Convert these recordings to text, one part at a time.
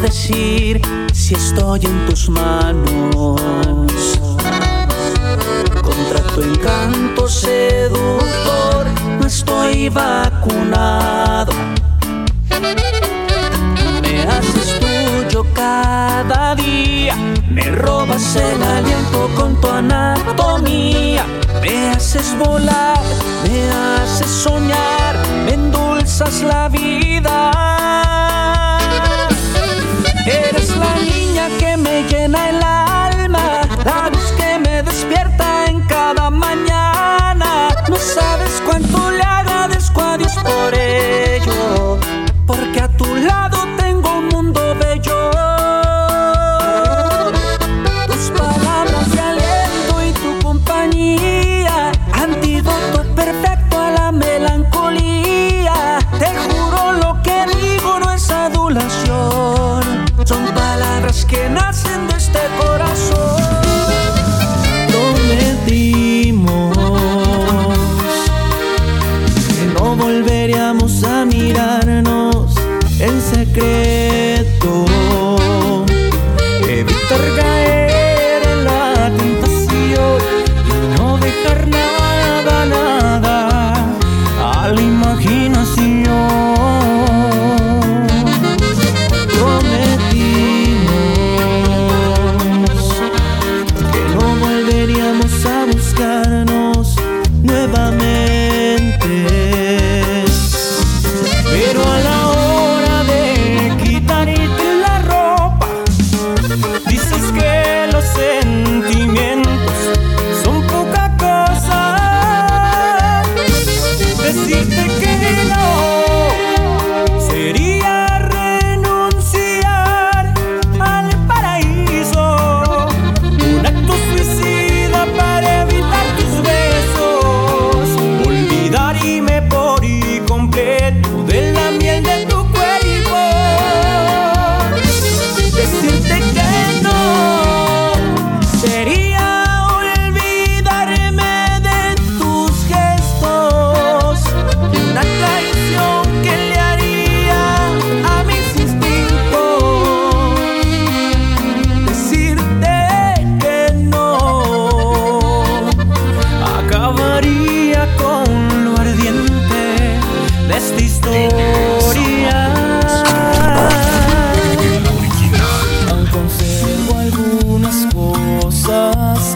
decir si estoy en tus manos. Contra tu encanto seductor no estoy vacunado. Me haces tuyo cada día, me robas el aliento con tu anatomía. Me haces volar, me haces soñar, me endulzas la vida.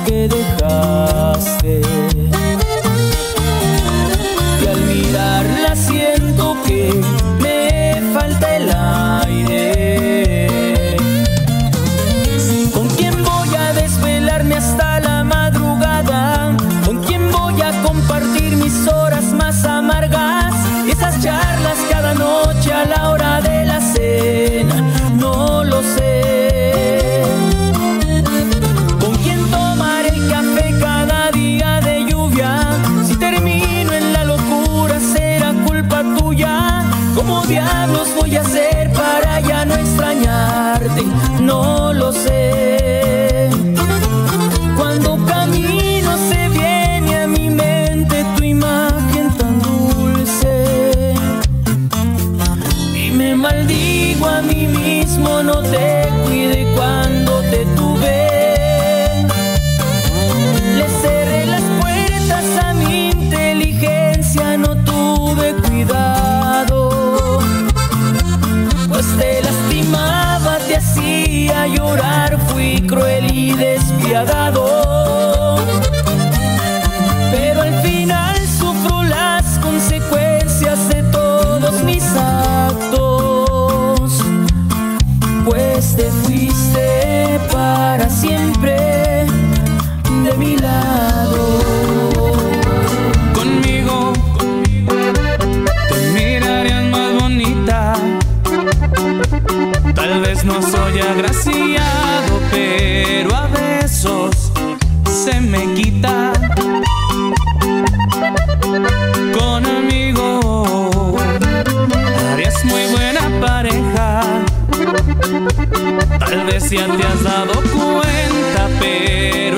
que dejaste. ¿Cómo diablos voy a hacer para ya no extrañarte? No lo sé. pecado. muy buena pareja. Tal vez ya te has dado cuenta, pero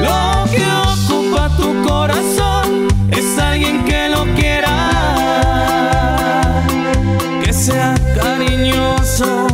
Lo que ocupa tu corazón es alguien que lo quiera, que sea cariñoso.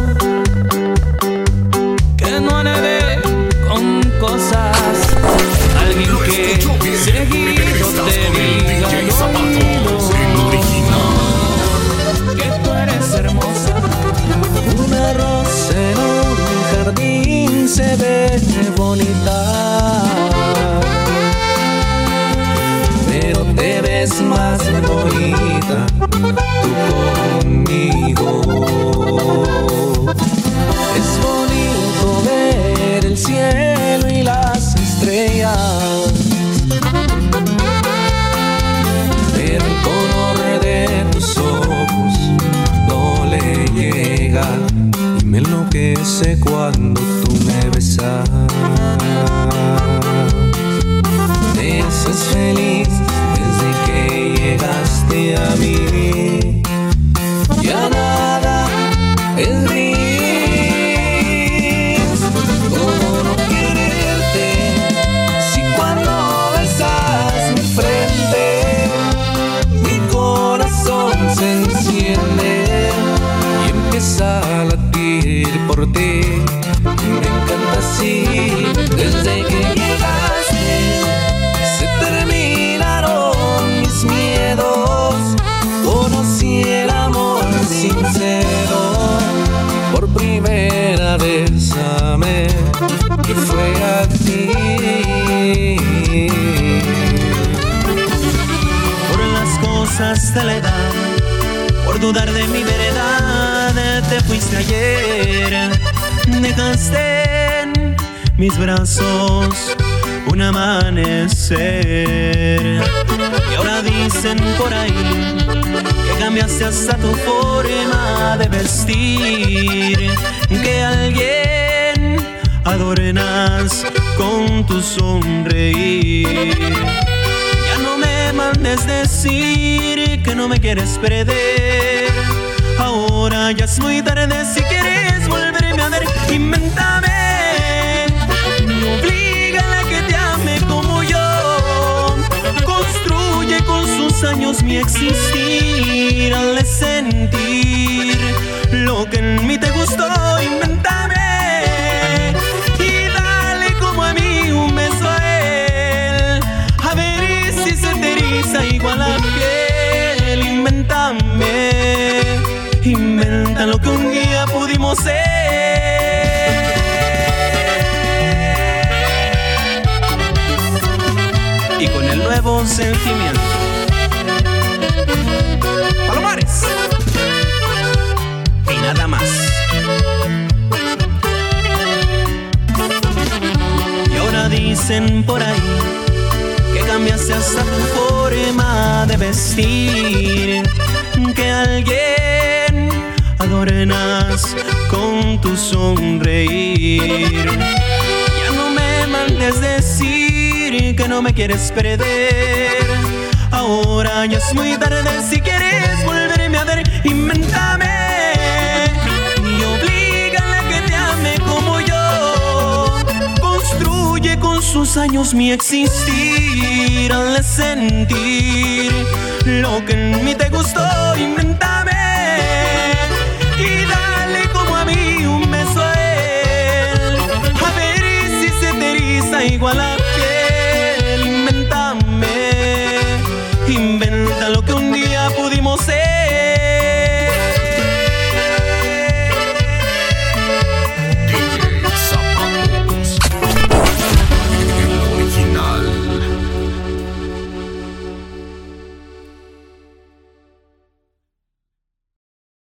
Cuando tú me besas. Te haces feliz por dudar de mi verdad, te fuiste ayer, dejaste mis brazos un amanecer. Y ahora dicen por ahí que cambiaste hasta tu forma de vestir, que alguien adornas con tu sonreír. Mandes decir que no me quieres perder. Ahora ya es muy tarde si quieres volverme a ver. Invéntame años mi existir al sentir lo que en mí te gustó, inventame lo que un día pudimos ser. Y con el nuevo sentimiento y nada más. Y ahora dicen por ahí que cambiaste hasta tu forma de vestir, que alguien con tu sonreír. Ya no me mandes decir que no me quieres perder. Ahora ya es muy tarde si quieres volverme a ver, inventame y oblígale a que te ame como yo. Construye con sus años mi existir al sentir lo que en mí te gustó, inventame igual a piel. Inventame, inventa lo que un día pudimos ser.